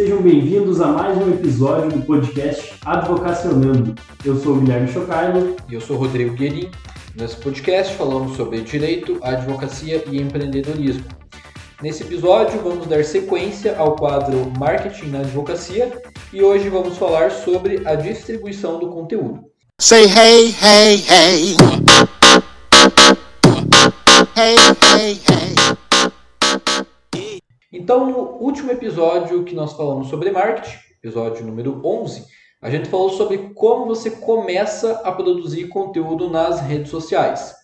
Sejam bem-vindos a mais um episódio do podcast Advocacionando. Eu sou o Guilherme Chocailo. E eu sou o Rodrigo Guerin. Nesse podcast falamos sobre direito, advocacia e empreendedorismo. Nesse episódio vamos dar sequência ao quadro Marketing na Advocacia e hoje vamos falar sobre a distribuição do conteúdo. Say hey, hey, hey. Hey, hey, hey. Então, no último episódio que nós falamos sobre marketing, episódio número 11, a gente falou sobre como você começa a produzir conteúdo nas redes sociais.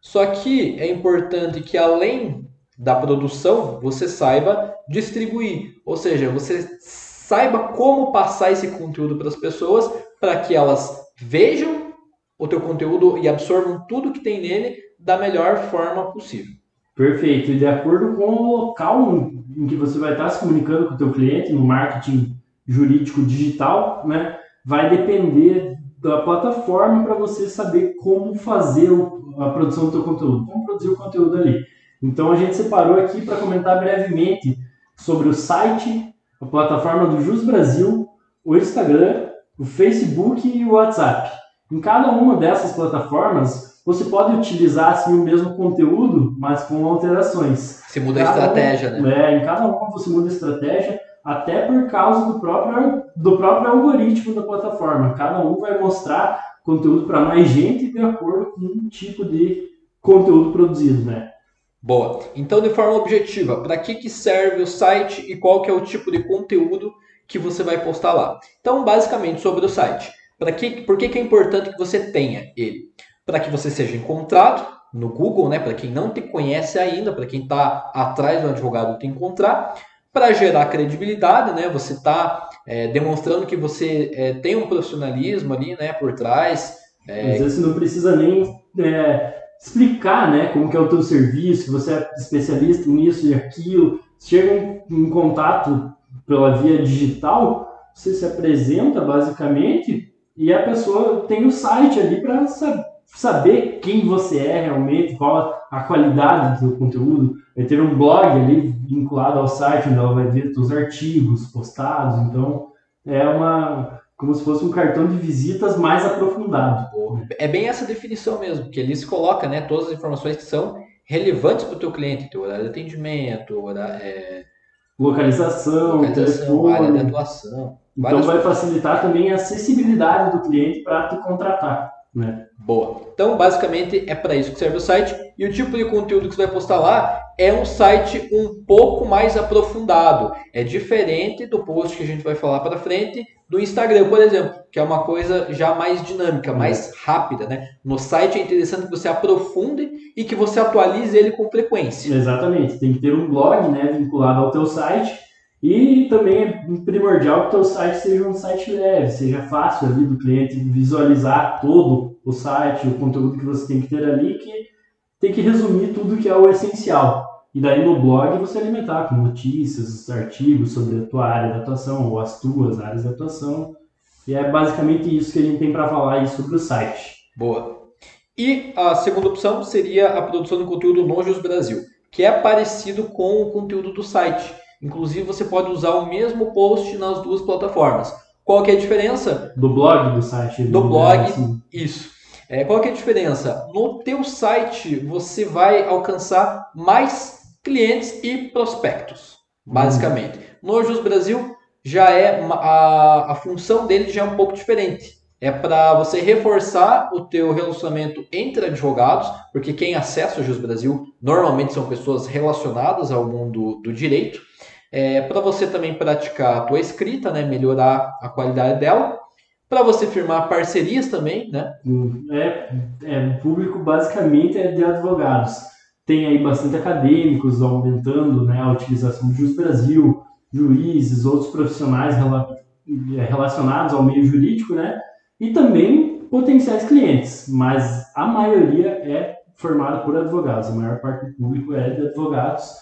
Só que é importante que além da produção, você saiba distribuir, ou seja, você saiba como passar esse conteúdo para as pessoas para que elas vejam o teu conteúdo e absorvam tudo que tem nele da melhor forma possível. Perfeito. E de acordo com o local em que você vai estar se comunicando com o teu cliente, no marketing jurídico digital, né, vai depender da plataforma para você saber como fazer a produção do teu conteúdo, como produzir o conteúdo ali. Então a gente separou aqui para comentar brevemente sobre o site, a plataforma do Jus Brasil, o Instagram, o Facebook e o WhatsApp. Em cada uma dessas plataformas, você pode utilizar assim, o mesmo conteúdo, mas com alterações. Você muda cada a estratégia, uma, né? É, em cada uma você muda a estratégia, até por causa do próprio, do próprio algoritmo da plataforma. Cada um vai mostrar conteúdo para mais gente de acordo com o tipo de conteúdo produzido, né? Boa. Então, de forma objetiva, para que, que serve o site e qual que é o tipo de conteúdo que você vai postar lá? Então, basicamente, sobre o site. Para que, por que, que é importante que você tenha ele? Para que você seja encontrado no Google, né? Para quem não te conhece ainda, para quem está atrás do advogado te encontrar, para gerar credibilidade, né? Você está é, demonstrando que você é, tem um profissionalismo ali, né? Por trás. É... Às vezes você não precisa nem é, explicar, né, como que é o teu serviço, você é especialista nisso e aquilo, chega em contato pela via digital, você se apresenta basicamente e a pessoa tem o site ali para saber quem você é realmente, qual a qualidade do seu conteúdo. Vai ter um blog ali vinculado ao site onde ela vai ver os artigos postados, então é uma como se fosse um cartão de visitas mais aprofundado. É bem essa definição mesmo, que ele se coloca né, todas as informações que são relevantes para o teu cliente, teu horário de atendimento, horário, é... localização, localização telefone. área de atuação. Então vai facilitar também a acessibilidade do cliente para te contratar. Né? Boa. Então, basicamente, é para isso que serve o site. E o tipo de conteúdo que você vai postar lá é um site um pouco mais aprofundado. É diferente do post que a gente vai falar para frente do Instagram, por exemplo, que é uma coisa já mais dinâmica, mais rápida, né? No site é interessante que você aprofunde e que você atualize ele com frequência. Exatamente. Tem que ter um blog, né, vinculado ao teu site e também é primordial que o teu site seja um site leve, seja fácil ali do cliente visualizar todo o site, o conteúdo que você tem que ter ali, que tem que resumir tudo que é o essencial. E daí no blog você alimentar com notícias, artigos sobre a tua área de atuação ou as tuas áreas de atuação. E é basicamente isso que a gente tem para falar aí sobre o site. Boa. E a segunda opção seria a produção de conteúdo no Jus Brasil, que é parecido com o conteúdo do site Inclusive, você pode usar o mesmo post nas duas plataformas. Qual que é a diferença? Do blog do site. Do, do blog, assim. isso. É, qual que é a diferença? No teu site, você vai alcançar mais clientes e prospectos, basicamente. Hum. No Jus Brasil, já é a, a função dele já é um pouco diferente. É para você reforçar o teu relacionamento entre advogados, porque quem acessa o Jus Brasil normalmente são pessoas relacionadas ao mundo do direito é, para você também praticar a tua escrita, né, melhorar a qualidade dela, para você firmar parcerias também, né? É, é, o público basicamente é de advogados. Tem aí bastante acadêmicos aumentando né, a utilização do Jus Brasil, juízes, outros profissionais é, relacionados ao meio jurídico, né? E também potenciais clientes, mas a maioria é formada por advogados, a maior parte do público é de advogados.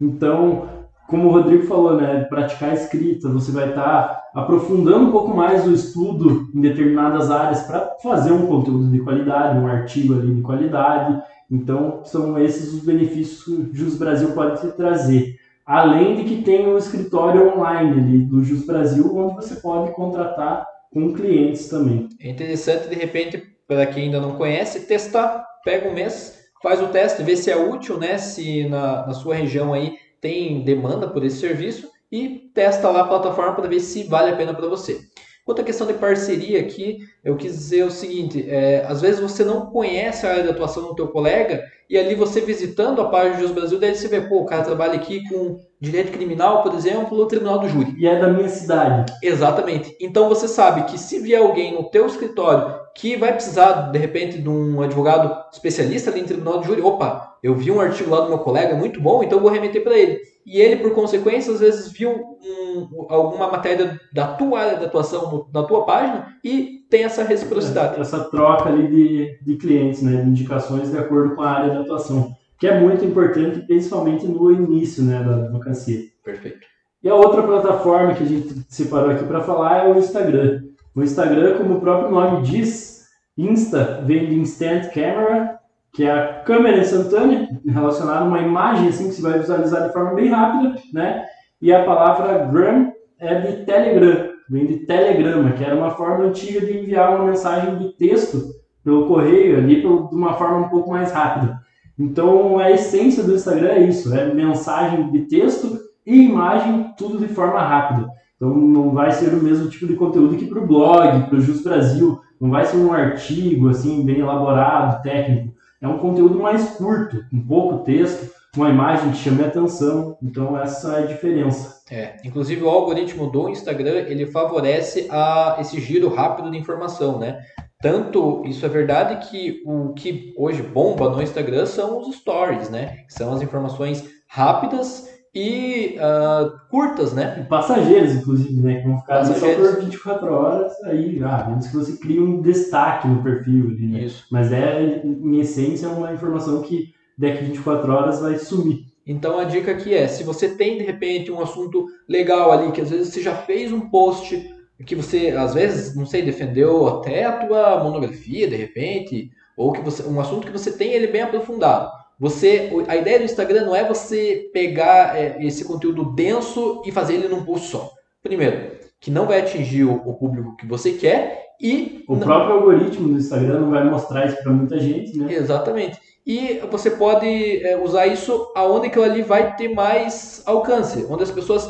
Então, como o Rodrigo falou, né, praticar escrita, você vai estar tá aprofundando um pouco mais o estudo em determinadas áreas para fazer um conteúdo de qualidade, um artigo ali de qualidade. Então, são esses os benefícios que o Jus Brasil pode te trazer. Além de que tem o escritório online ali do Jus Brasil, onde você pode contratar com clientes também. É interessante, de repente, para quem ainda não conhece, testar. Pega um mês, faz o teste, vê se é útil, né? Se na, na sua região aí tem demanda por esse serviço e testa lá a plataforma para ver se vale a pena para você. Quanto à questão de parceria aqui, eu quis dizer o seguinte, é, às vezes você não conhece a área de atuação do teu colega e ali você visitando a página do Jus Brasil, daí você vê, pô, o cara trabalha aqui com direito criminal, por exemplo, no tribunal do júri. E é da minha cidade. Exatamente. Então você sabe que se vier alguém no teu escritório que vai precisar, de repente, de um advogado especialista ali em tribunal do júri, opa, eu vi um artigo lá do meu colega muito bom, então eu vou remeter para ele e ele, por consequência, às vezes viu um, alguma matéria da tua área de atuação na tua página e tem essa reciprocidade. Essa troca ali de, de clientes, né, de indicações de acordo com a área de atuação, que é muito importante, principalmente no início né, da advocacia. Perfeito. E a outra plataforma que a gente separou aqui para falar é o Instagram. O Instagram, como o próprio nome diz, Insta vem de Instant Camera, que é a câmera instantânea, relacionada a uma imagem assim que você vai visualizar de forma bem rápida, né? E a palavra gram é de Telegram, vem de telegrama, que era uma forma antiga de enviar uma mensagem de texto pelo correio ali de uma forma um pouco mais rápida. Então a essência do Instagram é isso, é mensagem de texto e imagem tudo de forma rápida. Então não vai ser o mesmo tipo de conteúdo que para o blog, para o Just Brasil, não vai ser um artigo assim bem elaborado, técnico é um conteúdo mais curto, com pouco texto, uma imagem que chame a atenção. Então essa é a diferença. É, inclusive o algoritmo do Instagram ele favorece a esse giro rápido de informação, né? Tanto isso é verdade que o que hoje bomba no Instagram são os stories, né? São as informações rápidas e uh, curtas, né? E passageiras, inclusive, né? Que vão ficar só por 24 horas, aí, ah, menos que você crie um destaque no perfil ali, né? Isso. Mas é, em essência, uma informação que daqui 24 horas vai sumir. Então a dica aqui é, se você tem de repente um assunto legal ali, que às vezes você já fez um post que você, às vezes, não sei, defendeu até a tua monografia, de repente, ou que você, um assunto que você tem ele bem aprofundado. Você, a ideia do Instagram não é você pegar é, esse conteúdo denso e fazer ele num post só. Primeiro, que não vai atingir o, o público que você quer e o não... próprio algoritmo do Instagram não vai mostrar isso para muita gente, né? Exatamente. E você pode é, usar isso aonde que ali vai ter mais alcance, onde as pessoas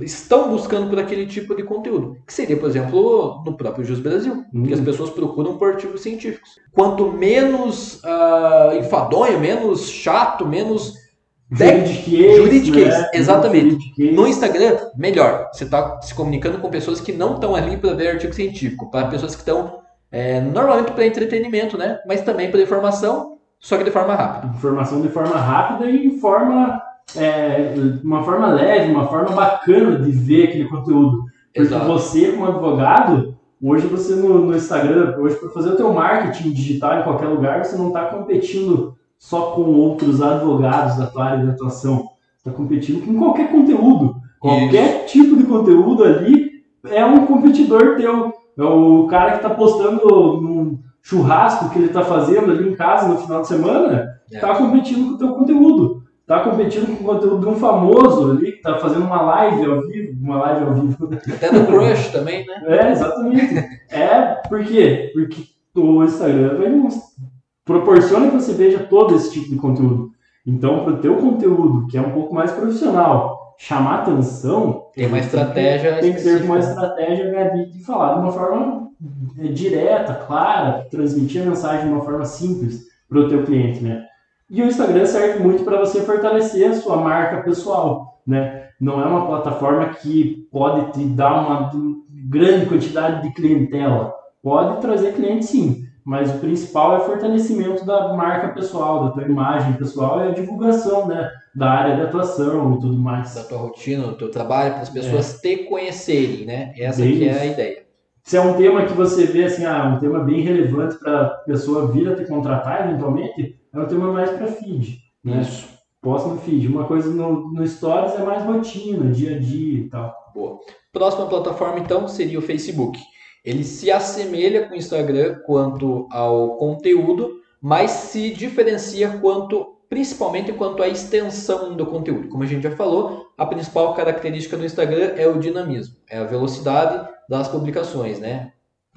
estão buscando por aquele tipo de conteúdo. Que seria, por exemplo, no próprio Jus Brasil, hum. que as pessoas procuram por artigos científicos. Quanto menos uh, enfadonho, menos chato, menos juridiquês, juridiquês né? exatamente. Juridiquês. No Instagram, melhor. Você está se comunicando com pessoas que não estão ali para ver artigo científico, para pessoas que estão é, normalmente para entretenimento, né? Mas também para informação, só que de forma rápida. Informação de forma rápida e em forma é, uma forma leve, uma forma bacana de ver aquele conteúdo. Porque Exato. você, como advogado, hoje você no, no Instagram, hoje para fazer o teu marketing digital em qualquer lugar, você não está competindo só com outros advogados da tua área de atuação. Está competindo com qualquer conteúdo. Qualquer Isso. tipo de conteúdo ali é um competidor teu. É o cara que está postando num churrasco que ele está fazendo ali em casa no final de semana, está é. competindo com o teu conteúdo tá competindo com o conteúdo de um famoso ali, que tá fazendo uma live ao vivo, uma live ao vivo. Até do Crush também, né? É, exatamente. É, por quê? Porque o Instagram vai proporciona que você veja todo esse tipo de conteúdo. Então, para o teu conteúdo, que é um pouco mais profissional, chamar atenção... Tem uma estratégia Tem que ter uma estratégia de, de falar de uma forma é, direta, clara, transmitir a mensagem de uma forma simples para o teu cliente, né? E o Instagram serve muito para você fortalecer a sua marca pessoal, né? Não é uma plataforma que pode te dar uma grande quantidade de clientela. Pode trazer cliente sim, mas o principal é o fortalecimento da marca pessoal, da tua imagem pessoal e a divulgação, né? Da área de atuação e tudo mais. Da tua rotina, do teu trabalho, para as pessoas é. te conhecerem, né? Essa que é a ideia. Se é um tema que você vê assim, ah, um tema bem relevante para a pessoa vir a te contratar eventualmente, é um tema mais para feed. Né? Isso. Posta no feed. Uma coisa no, no Stories é mais rotina, dia a dia e tal. Boa. Próxima plataforma, então, seria o Facebook. Ele se assemelha com o Instagram quanto ao conteúdo, mas se diferencia quanto principalmente quanto à extensão do conteúdo. Como a gente já falou, a principal característica do Instagram é o dinamismo, é a velocidade das publicações, né?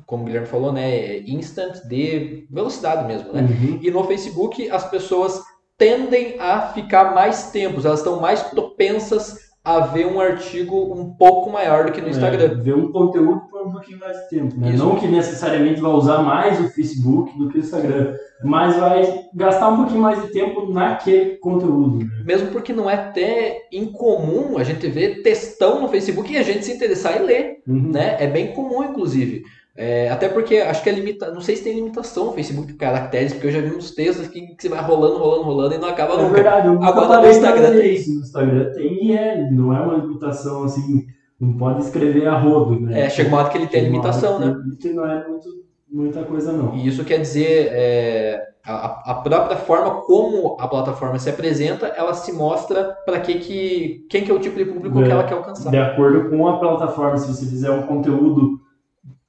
Como o Guilherme falou, né? É instant de velocidade mesmo, né? Uhum. E no Facebook as pessoas tendem a ficar mais tempos, elas estão mais propensas a ver um artigo um pouco maior do que no Instagram. É, ver um conteúdo por um pouquinho mais de tempo. Né? Não que necessariamente vai usar mais o Facebook do que o Instagram, mas vai gastar um pouquinho mais de tempo naquele conteúdo. Né? Mesmo porque não é até incomum a gente ver textão no Facebook e a gente se interessar e ler, Uhum. né? É bem comum, inclusive. É, até porque acho que é limita... não sei se tem limitação no Facebook de caracteres, porque eu já vi uns textos que, que você vai rolando, rolando, rolando e não acaba É nunca. verdade, eu nunca Agora, no Instagram tem. isso. No Instagram tem e é, não é uma limitação assim, não pode escrever a rodo, né? É, chega uma hora que ele tem Chega limitação, né? Que não é muito, muita coisa, não. E isso quer dizer, é, a, a própria forma como a plataforma se apresenta, ela se mostra para que, que quem que é o tipo de público É. que ela quer alcançar. De acordo com a plataforma, se você fizer um conteúdo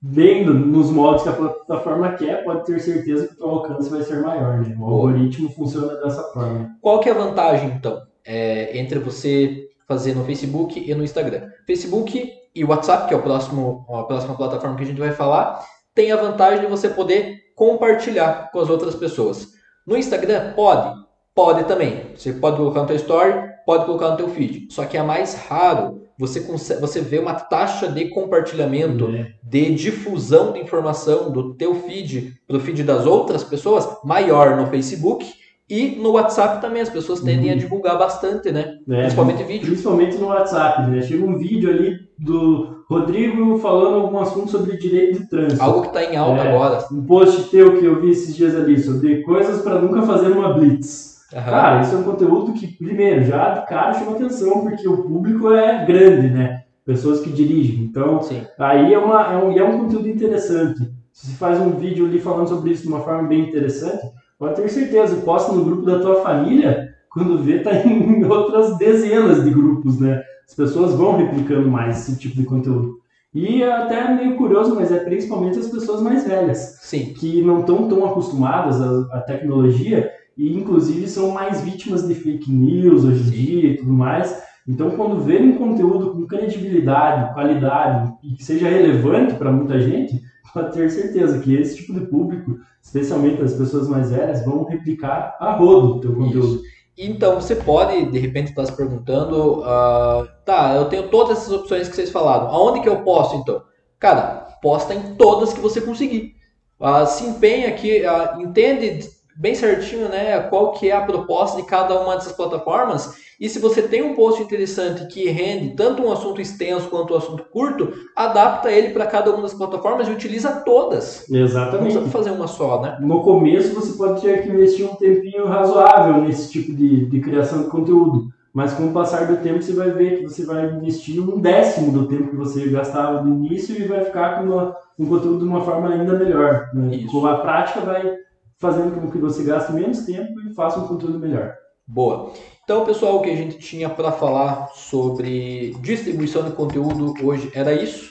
bem no- nos modos que a plataforma quer, pode ter certeza que o alcance vai ser maior, né? O algoritmo funciona dessa forma. Qual que é a vantagem, então, é, entre você fazer no Facebook e no Instagram? Facebook e WhatsApp, que é o próximo, a próxima plataforma que a gente vai falar, tem a vantagem de você poder compartilhar com as outras pessoas. No Instagram, pode? Pode também. Você pode colocar no teu story, pode colocar no teu feed. Só que é mais raro você, consegue, você vê uma taxa de compartilhamento né? de difusão de informação do teu feed para o feed das outras pessoas maior no Facebook e no WhatsApp também. As pessoas tendem a Uhum. divulgar bastante, né? É, Principalmente vídeo. Principalmente no WhatsApp, né? Chega um vídeo ali do Rodrigo falando algum assunto sobre direito de trânsito. Algo que está em alta É. agora. Um post teu que eu vi esses dias ali sobre coisas para nunca fazer uma blitz. Aham. Cara, isso é um conteúdo que, primeiro, já de cara chama atenção, porque o público é grande, né? Pessoas que dirigem. Então, Sim. aí é, uma, é, um, é um conteúdo interessante. Se você faz um vídeo ali falando sobre isso de uma forma bem interessante, pode ter certeza, posta no grupo da tua família, quando vê, tá em outras dezenas de grupos, né? As pessoas vão replicando mais esse tipo de conteúdo. E é até meio curioso, mas é principalmente as pessoas mais velhas Sim. que não estão tão acostumadas à, à tecnologia e inclusive são mais vítimas de fake news hoje em dia e tudo mais. Então, quando verem um conteúdo com credibilidade, qualidade e que seja relevante para muita gente, pode ter certeza que esse tipo de público, especialmente as pessoas mais velhas, vão replicar a rodo o teu conteúdo. Então, você pode, de repente, estar se perguntando, ah, tá, eu tenho todas essas opções que vocês falaram, aonde que eu posto, então? Cara, posta em todas que você conseguir. Ah, se empenha aqui, ah, entende bem certinho, né, qual que é a proposta de cada uma dessas plataformas, e se você tem um post interessante que rende tanto um assunto extenso quanto um assunto curto, adapta ele para cada uma das plataformas e utiliza todas. Não Exatamente. precisa fazer uma só, né? No começo você pode ter que investir um tempinho razoável nesse tipo de, de criação de conteúdo, mas com o passar do tempo você vai ver que você vai investir um décimo do tempo que você gastava no início e vai ficar com uma- um conteúdo de uma forma ainda melhor. né? Com a prática vai fazendo com que você gaste menos tempo e faça um conteúdo melhor. Boa. Então, pessoal, o que a gente tinha para falar sobre distribuição de conteúdo hoje era isso.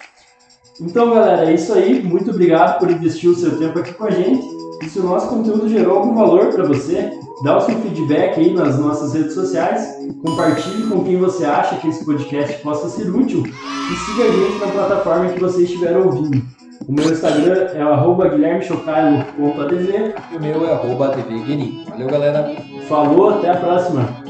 Então, galera, é isso aí. Muito obrigado por investir o seu tempo aqui com a gente. E se o nosso conteúdo gerou algum valor para você, dá o seu feedback aí nas nossas redes sociais, compartilhe com quem você acha que esse podcast possa ser útil e siga a gente na plataforma que você estiver ouvindo. O meu Instagram é arroba guilhermechocailo.adv. E o meu é arroba TV Guerin. Valeu, galera. Falou, até a próxima!